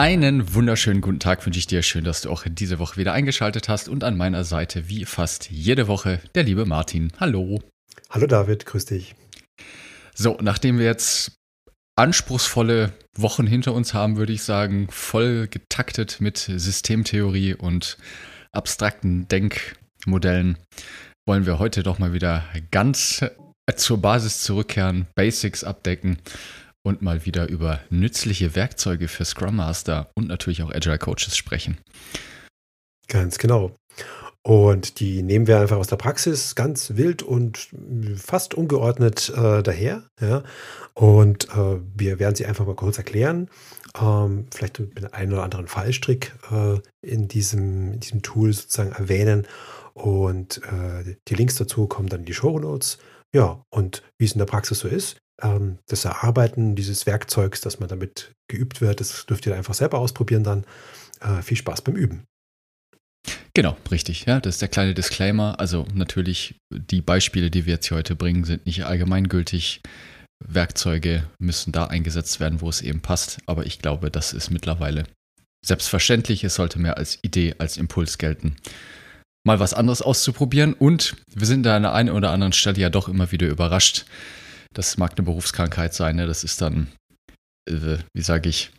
Einen wunderschönen guten Tag wünsche ich dir. Schön, dass du auch diese Woche wieder eingeschaltet hast. Und an meiner Seite, wie fast jede Woche, der liebe Martin. Hallo. Hallo David, grüß dich. So, nachdem wir jetzt anspruchsvolle Wochen hinter uns haben, würde ich sagen, voll getaktet mit Systemtheorie und abstrakten Denkmodellen, wollen wir heute doch mal wieder ganz zur Basis zurückkehren, Basics abdecken und mal wieder über nützliche Werkzeuge für Scrum Master und natürlich auch Agile Coaches sprechen. Ganz genau. Und die nehmen wir einfach aus der Praxis ganz wild und fast ungeordnet äh, daher. Ja? Und äh, wir werden sie einfach mal kurz erklären. Ähm, vielleicht mit einem oder anderen Fallstrick äh, in, diesem, in diesem Tool sozusagen erwähnen. Und äh, die Links dazu kommen dann in die Show Notes. Ja, und wie es in der Praxis so ist, ähm, das Erarbeiten dieses Werkzeugs, dass man damit geübt wird, das dürft ihr einfach selber ausprobieren dann. Äh, viel Spaß beim Üben. Genau, richtig. Ja, das ist der kleine Disclaimer. Also natürlich, die Beispiele, die wir jetzt hier heute bringen, sind nicht allgemeingültig. Werkzeuge müssen da eingesetzt werden, wo es eben passt. Aber ich glaube, das ist mittlerweile selbstverständlich. Es sollte mehr als Idee, als Impuls gelten, mal was anderes auszuprobieren. Und wir sind da an der einen oder anderen Stelle ja doch immer wieder überrascht, das mag eine Berufskrankheit sein, ne? das ist dann, äh, wie sage ich,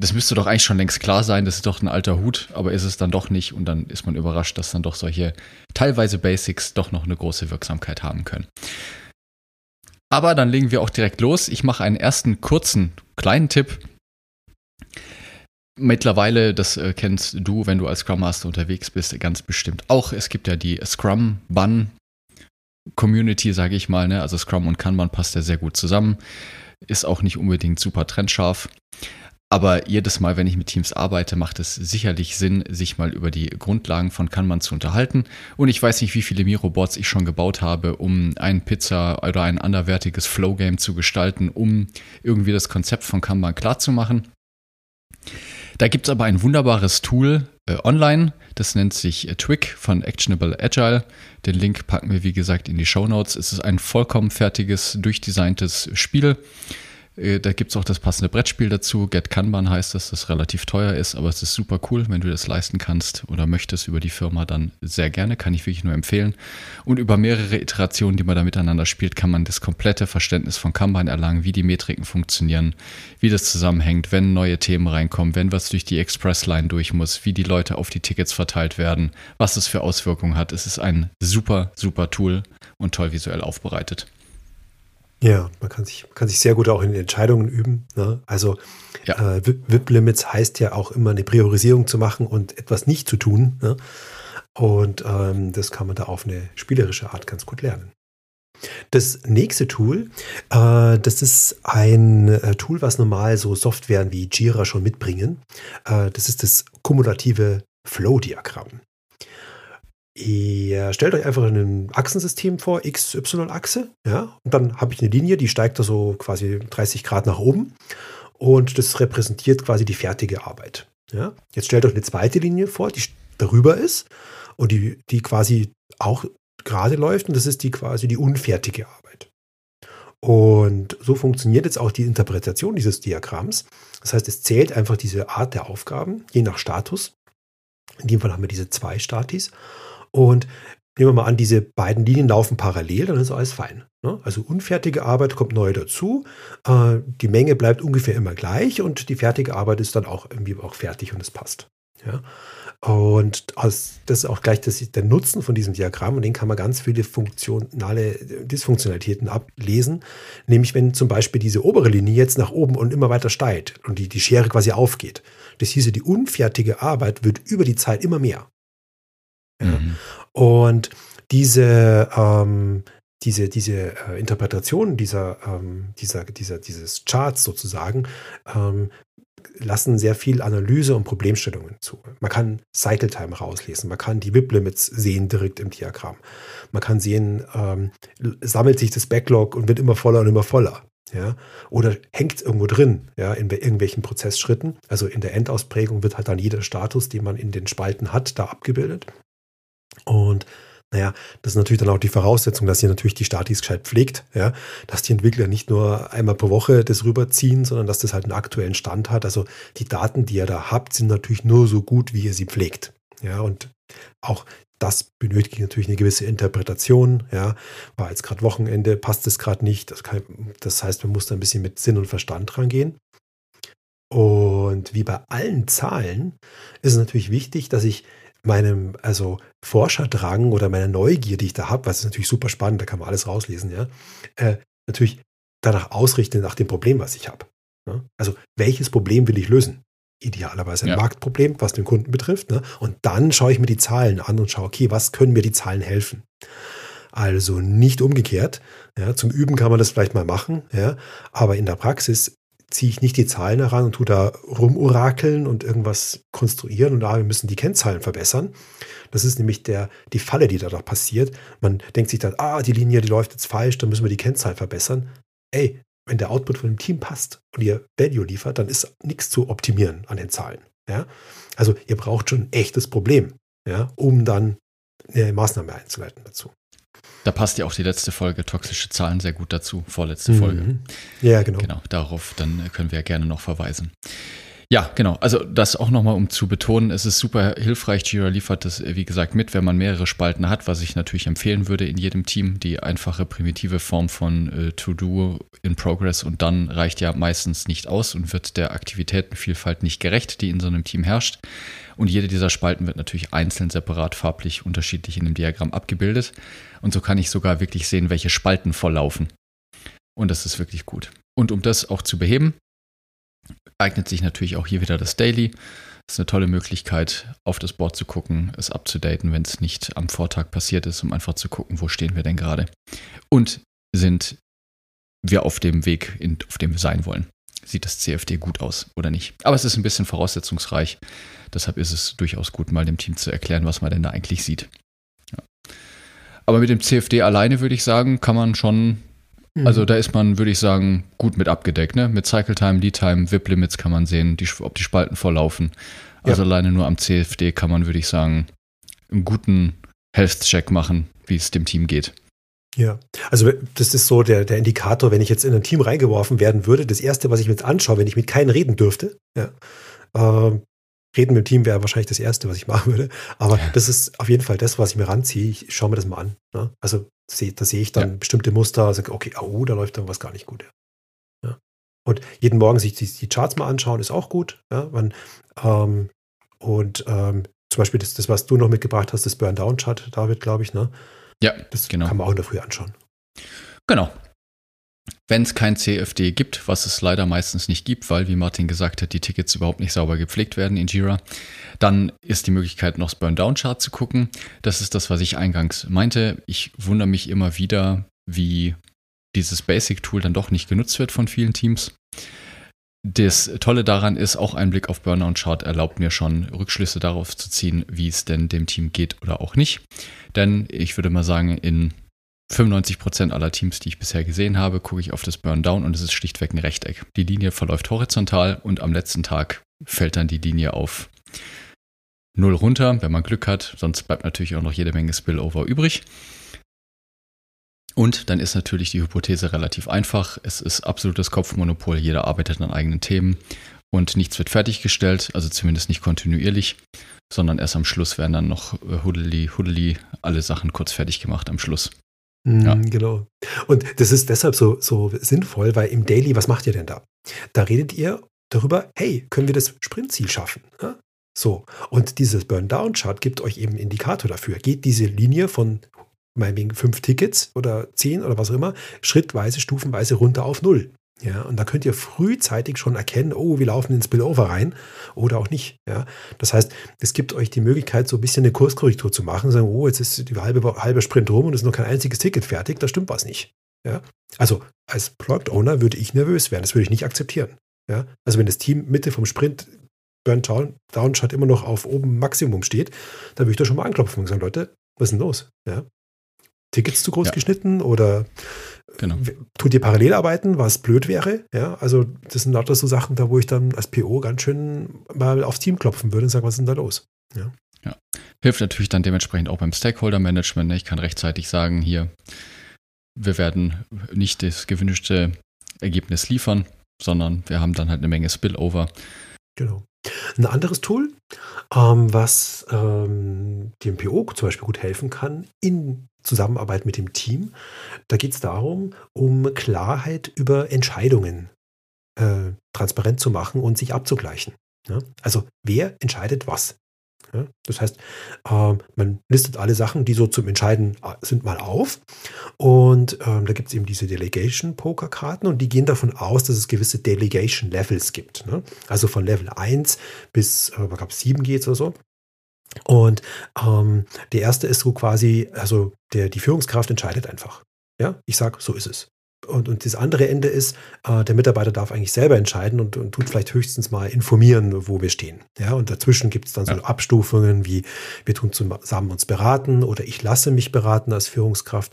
das müsste doch eigentlich schon längst klar sein, das ist doch ein alter Hut, aber ist es dann doch nicht und dann ist man überrascht, dass dann doch solche teilweise Basics doch noch eine große Wirksamkeit haben können. Aber dann legen wir auch direkt los. Ich mache einen ersten kurzen, kleinen Tipp. Mittlerweile, das äh, kennst du, wenn du als Scrum Master unterwegs bist, ganz bestimmt auch. Es gibt ja die Scrum Bun Community, sage ich mal. Ne? Also Scrum und Kanban passt ja sehr gut zusammen. Ist auch nicht unbedingt super trendscharf. Aber jedes Mal, wenn ich mit Teams arbeite, macht es sicherlich Sinn, sich mal über die Grundlagen von Kanban zu unterhalten. Und ich weiß nicht, wie viele Miro-Boards ich schon gebaut habe, um ein Pizza oder ein anderwertiges Flow-Game zu gestalten, um irgendwie das Konzept von Kanban klarzumachen. Da gibt es aber ein wunderbares Tool äh, online, das nennt sich äh, Twig von Actionable Agile. Den Link packen wir, wie gesagt, in die Show Notes. Es ist ein vollkommen fertiges, durchdesigntes Spiel da gibt es auch das passende Brettspiel dazu. Get Kanban heißt das, das relativ teuer ist, aber es ist super cool, wenn du das leisten kannst oder möchtest über die Firma, dann sehr gerne, kann ich wirklich nur empfehlen. Und über mehrere Iterationen, die man da miteinander spielt, kann man das komplette Verständnis von Kanban erlangen, wie die Metriken funktionieren, wie das zusammenhängt, wenn neue Themen reinkommen, wenn was durch die Expressline durch muss, wie die Leute auf die Tickets verteilt werden, was es für Auswirkungen hat. Es ist ein super, super Tool und toll visuell aufbereitet. Ja, man kann sich, kann sich sehr gut auch in den Entscheidungen üben. Ne? Also ja. äh, WIP-Limits heißt ja auch immer eine Priorisierung zu machen und etwas nicht zu tun. Ne? Und ähm, das kann man da auf eine spielerische Art ganz gut lernen. Das nächste Tool, äh, das ist ein äh, Tool, was normal so Softwaren wie Jira schon mitbringen. Äh, das ist das kumulative Flow-Diagramm. Ihr stellt euch einfach ein Achsensystem vor, XY-Achse, ja, und dann habe ich eine Linie, die steigt da so quasi 30 Grad nach oben und das repräsentiert quasi die fertige Arbeit. Ja. Jetzt stellt euch eine zweite Linie vor, die darüber ist und die, die quasi auch gerade läuft und das ist die quasi die unfertige Arbeit. Und so funktioniert jetzt auch die Interpretation dieses Diagramms. Das heißt, es zählt einfach diese Art der Aufgaben, je nach Status. In dem Fall haben wir diese zwei Statis. Und nehmen wir mal an, diese beiden Linien laufen parallel, dann ist alles fein. Ne? Also unfertige Arbeit kommt neu dazu. Äh, die Menge bleibt ungefähr immer gleich und die fertige Arbeit ist dann auch irgendwie auch fertig und es passt. Ja? Und das ist auch gleich das, der Nutzen von diesem Diagramm und den kann man ganz viele funktionale Dysfunktionalitäten ablesen. Nämlich wenn zum Beispiel diese obere Linie jetzt nach oben und immer weiter steigt und die, die Schere quasi aufgeht. Das hieße, die unfertige Arbeit wird über die Zeit immer mehr. Mhm. Und diese, ähm, diese, diese äh, Interpretation dieser, ähm, dieser, dieser, dieses Charts sozusagen ähm, lassen sehr viel Analyse und Problemstellungen zu. Man kann Cycle Time rauslesen, man kann die WIP Limits sehen direkt im Diagramm. Man kann sehen, ähm, sammelt sich das Backlog und wird immer voller und immer voller. Ja, oder hängt irgendwo drin, ja, in irgendwelchen Prozessschritten. Also in der Endausprägung wird halt dann jeder Status, den man in den Spalten hat, da abgebildet. Und naja, das ist natürlich dann auch die Voraussetzung, dass ihr natürlich die Statis gescheit pflegt, ja, dass die Entwickler nicht nur einmal pro Woche das rüberziehen, sondern dass das halt einen aktuellen Stand hat. Also die Daten, die ihr da habt, sind natürlich nur so gut, wie ihr sie pflegt. Ja, und auch das benötigt natürlich eine gewisse Interpretation. Ja, war jetzt gerade Wochenende, passt es gerade nicht. Das, kann, das heißt, man muss da ein bisschen mit Sinn und Verstand rangehen. Und wie bei allen Zahlen ist es natürlich wichtig, dass ich meinem also Forscherdrang oder meiner Neugier, die ich da habe, was ist natürlich super spannend, da kann man alles rauslesen, ja, äh, natürlich danach ausrichten nach dem Problem, was ich habe. Ja? Also welches Problem will ich lösen? Idealerweise ein ja. Marktproblem, was den Kunden betrifft. Ne? Und dann schaue ich mir die Zahlen an und schaue, okay, was können mir die Zahlen helfen? Also nicht umgekehrt. Ja, zum Üben kann man das vielleicht mal machen, ja, aber in der Praxis ziehe ich nicht die Zahlen heran und tue da rumurakeln und irgendwas konstruieren und da wir müssen die Kennzahlen verbessern. Das ist nämlich der, die Falle, die da doch passiert. Man denkt sich dann, ah, die Linie, die läuft jetzt falsch, dann müssen wir die Kennzahlen verbessern. Ey, wenn der Output von dem Team passt und ihr Value liefert, dann ist nichts zu optimieren an den Zahlen. Ja? Also ihr braucht schon ein echtes Problem, ja, um dann eine Maßnahme einzuleiten dazu. Da passt ja auch die letzte Folge toxische Zahlen sehr gut dazu, vorletzte Folge. Mhm. Ja, genau. Genau, darauf dann können wir ja gerne noch verweisen. Ja, genau. Also das auch nochmal, um zu betonen, es ist super hilfreich. Jira liefert das, wie gesagt, mit, wenn man mehrere Spalten hat, was ich natürlich empfehlen würde in jedem Team. Die einfache, primitive Form von äh, To-Do in Progress und dann reicht ja meistens nicht aus und wird der Aktivitätenvielfalt nicht gerecht, die in so einem Team herrscht. Und jede dieser Spalten wird natürlich einzeln, separat, farblich, unterschiedlich in dem Diagramm abgebildet. Und so kann ich sogar wirklich sehen, welche Spalten volllaufen. Und das ist wirklich gut. Und um das auch zu beheben, eignet sich natürlich auch hier wieder das Daily. Das ist eine tolle Möglichkeit, auf das Board zu gucken, es abzudaten, wenn es nicht am Vortag passiert ist, um einfach zu gucken, wo stehen wir denn gerade. Und sind wir auf dem Weg, in, auf dem wir sein wollen. Sieht das CFD gut aus oder nicht? Aber es ist ein bisschen voraussetzungsreich. Deshalb ist es durchaus gut, mal dem Team zu erklären, was man denn da eigentlich sieht. Ja. Aber mit dem CFD alleine würde ich sagen, kann man schon Mhm. Also da ist man, würde ich sagen, gut mit abgedeckt. Ne? Mit Cycle Time, Lead Time, VIP Limits kann man sehen, die, ob die Spalten volllaufen. Also ja. alleine nur am CFD kann man, würde ich sagen, einen guten Health-Check machen, wie es dem Team geht. Ja, also das ist so der, der Indikator, wenn ich jetzt in ein Team reingeworfen werden würde. Das Erste, was ich mir jetzt anschaue, wenn ich mit keinem reden dürfte, ja, äh, Reden mit dem Team wäre wahrscheinlich das Erste, was ich machen würde. Aber das ist auf jeden Fall das, was ich mir ranziehe. Ich schaue mir das mal an. Ne? Also da sehe ich dann ja. bestimmte Muster, sage, okay, oh, da läuft irgendwas gar nicht gut. Ja. Und jeden Morgen sich die, die, Charts mal anschauen, ist auch gut. Ja? Man, ähm, und ähm, zum Beispiel das, das, was du noch mitgebracht hast, das Burn-Down-Chart, David, glaube ich, ne? Ja, das genau. kann man auch in der Früh anschauen. Genau. Wenn es kein CFD gibt, was es leider meistens nicht gibt, weil, wie Martin gesagt hat, die Tickets überhaupt nicht sauber gepflegt werden in Jira, dann ist die Möglichkeit, noch das Burn-Down-Chart zu gucken. Das ist das, was ich eingangs meinte. Ich wundere mich immer wieder, wie dieses Basic-Tool dann doch nicht genutzt wird von vielen Teams. Das Tolle daran ist, auch ein Blick auf Burnout-Chart erlaubt mir schon, Rückschlüsse darauf zu ziehen, wie es denn dem Team geht oder auch nicht. Denn ich würde mal sagen, in 95% aller Teams, die ich bisher gesehen habe, gucke ich auf das Burn Down und es ist schlichtweg ein Rechteck. Die Linie verläuft horizontal und am letzten Tag fällt dann die Linie auf null runter, wenn man Glück hat. Sonst bleibt natürlich auch noch jede Menge Spillover übrig. Und dann ist natürlich die Hypothese relativ einfach. Es ist absolutes Kopfmonopol. Jeder arbeitet an eigenen Themen und nichts wird fertiggestellt, also zumindest nicht kontinuierlich, sondern erst am Schluss werden dann noch huddeli, huddeli alle Sachen kurz fertig gemacht am Schluss. Mhm, ja. Genau. Und das ist deshalb so, so sinnvoll, weil im Daily, was macht ihr denn da? Da redet ihr darüber, hey, können wir das Sprintziel schaffen? Ja? So. Und dieses Burn-Down-Chart gibt euch eben einen Indikator dafür. Geht diese Linie von meinetwegen fünf Tickets oder zehn oder was auch immer, schrittweise, stufenweise runter auf null. Ja, und da könnt ihr frühzeitig schon erkennen, oh, wir laufen ins Spillover rein oder auch nicht. Ja, das heißt, es gibt euch die Möglichkeit, so ein bisschen eine Kurskorrektur zu machen, sagen, oh, jetzt ist die halbe, halbe Sprint rum und es ist noch kein einziges Ticket fertig, da stimmt was nicht. Ja, also als Product Owner würde ich nervös werden, das würde ich nicht akzeptieren. Ja, also wenn das Team Mitte vom Sprint Burn Down, Down Shot immer noch auf oben Maximum steht, dann würde ich da schon mal anklopfen und sagen, Leute, was ist denn los? Ja, Tickets zu groß ja. geschnitten oder genau. tut ihr parallel arbeiten, was blöd wäre. Ja, also das sind lauter so Sachen, da wo ich dann als PO ganz schön mal aufs Team klopfen würde und sagen, was ist denn da los? Ja. ja. Hilft natürlich dann dementsprechend auch beim Stakeholder-Management. Ne? Ich kann rechtzeitig sagen, hier, wir werden nicht das gewünschte Ergebnis liefern, sondern wir haben dann halt eine Menge Spillover. Genau. Ein anderes Tool, ähm, was ähm, dem PO zum Beispiel gut helfen kann, in Zusammenarbeit mit dem Team, da geht es darum, um Klarheit über Entscheidungen äh, transparent zu machen und sich abzugleichen. Ja? Also wer entscheidet was? Ja, das heißt, äh, man listet alle Sachen, die so zum Entscheiden äh, sind, mal auf. Und ähm, da gibt es eben diese Delegation-Poker-Karten und die gehen davon aus, dass es gewisse Delegation-Levels gibt. Ne? Also von Level 1 bis, äh, ich glaube, 7 geht es oder so. Und ähm, der erste ist so quasi, also der, die Führungskraft entscheidet einfach. Ja, ich sage, so ist es. Und, und das andere Ende ist, äh, der Mitarbeiter darf eigentlich selber entscheiden und, und, tut vielleicht höchstens mal informieren, wo wir stehen. Ja, und dazwischen gibt es dann so ja. Abstufungen wie wir tun zusammen uns beraten oder ich lasse mich beraten als Führungskraft.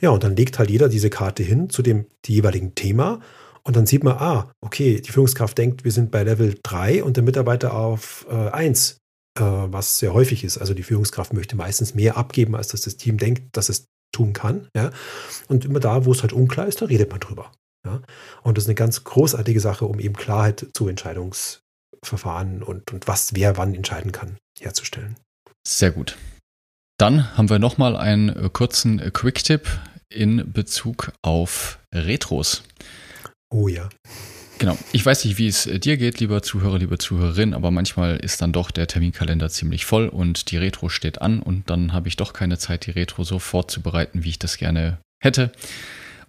Ja, und dann legt halt jeder diese Karte hin zu dem jeweiligen Thema. Und dann sieht man, ah, okay, die Führungskraft denkt, wir sind bei Level 3 und der Mitarbeiter auf äh, 1 äh, was sehr häufig ist. Also die Führungskraft möchte meistens mehr abgeben, als dass das Team denkt, dass es tun kann. Ja? Und immer da, wo es halt unklar ist, da redet man drüber. Ja? Und das ist eine ganz großartige Sache, um eben Klarheit zu Entscheidungsverfahren und, und was wer wann entscheiden kann, herzustellen. Sehr gut. Dann haben wir nochmal einen äh, kurzen äh, Quick-Tipp in Bezug auf Retros. Oh ja. Genau. Ich weiß nicht, wie es äh, dir geht, lieber Zuhörer, liebe Zuhörerin, aber manchmal ist dann doch der Terminkalender ziemlich voll und die Retro steht an und dann habe ich doch keine Zeit, die Retro so vorzubereiten, wie ich das gerne hätte.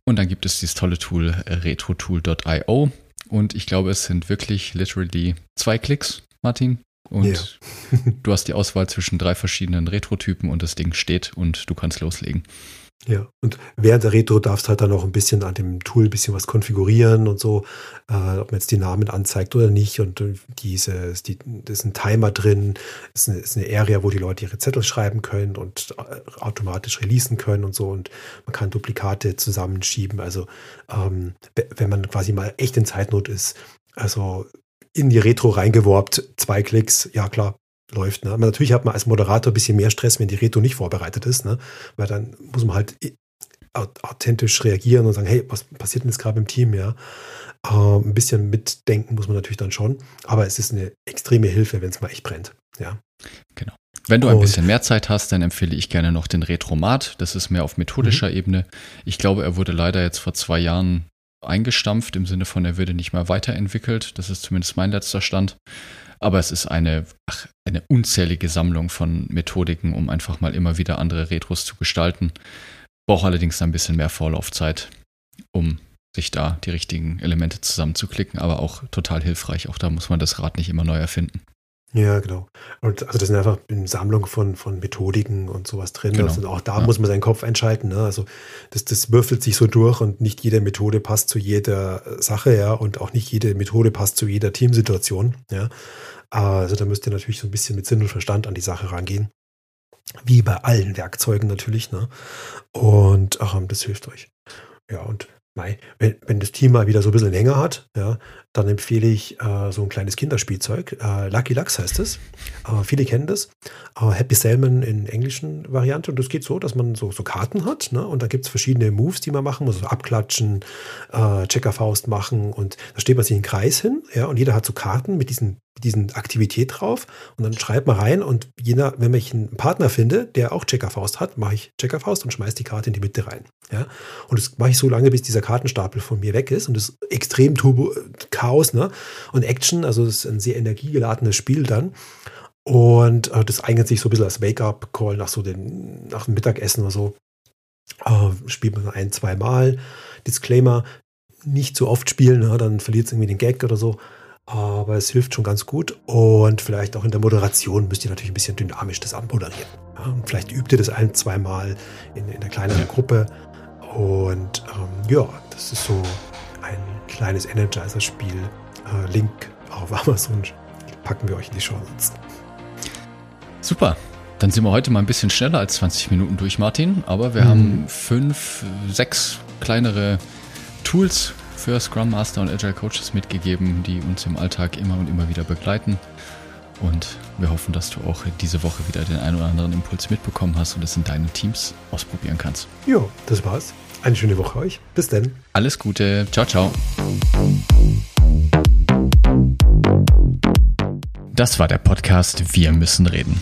Und dann gibt es dieses tolle Tool äh, retrotool.io und ich glaube, es sind wirklich literally zwei Klicks, Martin. Und yeah. du hast die Auswahl zwischen drei verschiedenen Retro-Typen und das Ding steht und du kannst loslegen. Ja, und während der Retro darfst du halt dann noch ein bisschen an dem Tool ein bisschen was konfigurieren und so, äh, ob man jetzt die Namen anzeigt oder nicht. Und äh, diese, die, da ist ein Timer drin, ist eine, ist eine Area, wo die Leute ihre Zettel schreiben können und äh, automatisch releasen können und so. Und man kann Duplikate zusammenschieben. Also ähm, wenn man quasi mal echt in Zeitnot ist, also in die Retro reingeworbt, zwei Klicks, ja klar, läuft. Ne? Aber natürlich hat man als Moderator ein bisschen mehr Stress, wenn die Reto nicht vorbereitet ist, ne? weil dann muss man halt authentisch reagieren und sagen, hey, was passiert denn jetzt gerade im Team, ja? Ähm, ein bisschen mitdenken muss man natürlich dann schon, aber es ist eine extreme Hilfe, wenn es mal echt brennt, ja. Genau. Wenn du ein bisschen mehr Zeit hast, dann empfehle ich gerne noch den Retromat. Das ist mehr auf methodischer mhm. Ebene. Ich glaube, er wurde leider jetzt vor zwei Jahren eingestampft, im Sinne von, er würde nicht mehr weiterentwickelt. Das ist zumindest mein letzter Stand. Aber es ist eine, ach, eine unzählige Sammlung von Methodiken, um einfach mal immer wieder andere Retros zu gestalten. Braucht allerdings ein bisschen mehr Vorlaufzeit, um sich da die richtigen Elemente zusammenzuklicken, aber auch total hilfreich. Auch da muss man das Rad nicht immer neu erfinden. Ja, genau. Und also das sind einfach eine Sammlung von, von Methodiken und sowas drin. Genau. Also auch da ja. muss man seinen Kopf einschalten. Ne? Also das, das würfelt sich so durch und nicht jede Methode passt zu jeder Sache, ja, und auch nicht jede Methode passt zu jeder Teamsituation. Ja. Also da müsst ihr natürlich so ein bisschen mit Sinn und Verstand an die Sache rangehen. Wie bei allen Werkzeugen natürlich. Ne? Und ähm, das hilft euch. Ja, und wenn, wenn das Team mal wieder so ein bisschen länger hat, ja, dann empfehle ich äh, so ein kleines Kinderspielzeug. Äh, Lucky Lux heißt es. Äh, viele kennen das. Äh, Happy Salmon in englischen Variante. Und das geht so, dass man so, so Karten hat. Ne? Und da gibt es verschiedene Moves, die man machen muss. Also abklatschen, äh, Checkerfaust machen. Und da steht man sich in den Kreis hin. Ja? Und jeder hat so Karten mit diesen diesen Aktivität drauf und dann schreibt man rein und jener, wenn ich einen Partner finde, der auch Checkerfaust hat, mache ich Checkerfaust und schmeiße die Karte in die Mitte rein. Ja? Und das mache ich so lange, bis dieser Kartenstapel von mir weg ist und das ist extrem Turbo Chaos ne? und Action, also das ist ein sehr energiegeladenes Spiel dann. Und äh, das eignet sich so ein bisschen als Wake-up-Call nach so den, nach dem Mittagessen oder so. Äh, spielt man ein, zwei Mal. Disclaimer, nicht so oft spielen, ja, dann verliert es irgendwie den Gag oder so. Aber es hilft schon ganz gut. Und vielleicht auch in der Moderation müsst ihr natürlich ein bisschen dynamisch das anmoderieren. Ja, und vielleicht übt ihr das ein, zweimal in, in einer kleineren. Gruppe. Und ähm, ja, das ist so ein kleines Energizer-Spiel. Äh, Link auf Amazon packen wir euch in die Show Notes. Super. Dann sind wir heute mal ein bisschen schneller als 20 Minuten durch, Martin. Aber wir mhm. haben fünf, sechs kleinere Tools für Scrum Master und Agile Coaches mitgegeben, die uns im Alltag immer und immer wieder begleiten. Und wir hoffen, dass du auch diese Woche wieder den einen oder anderen Impuls mitbekommen hast und es in deinen Teams ausprobieren kannst. Ja, das war's. Eine schöne Woche euch. Bis dann. Alles Gute. Ciao, ciao. Das war der Podcast Wir müssen reden.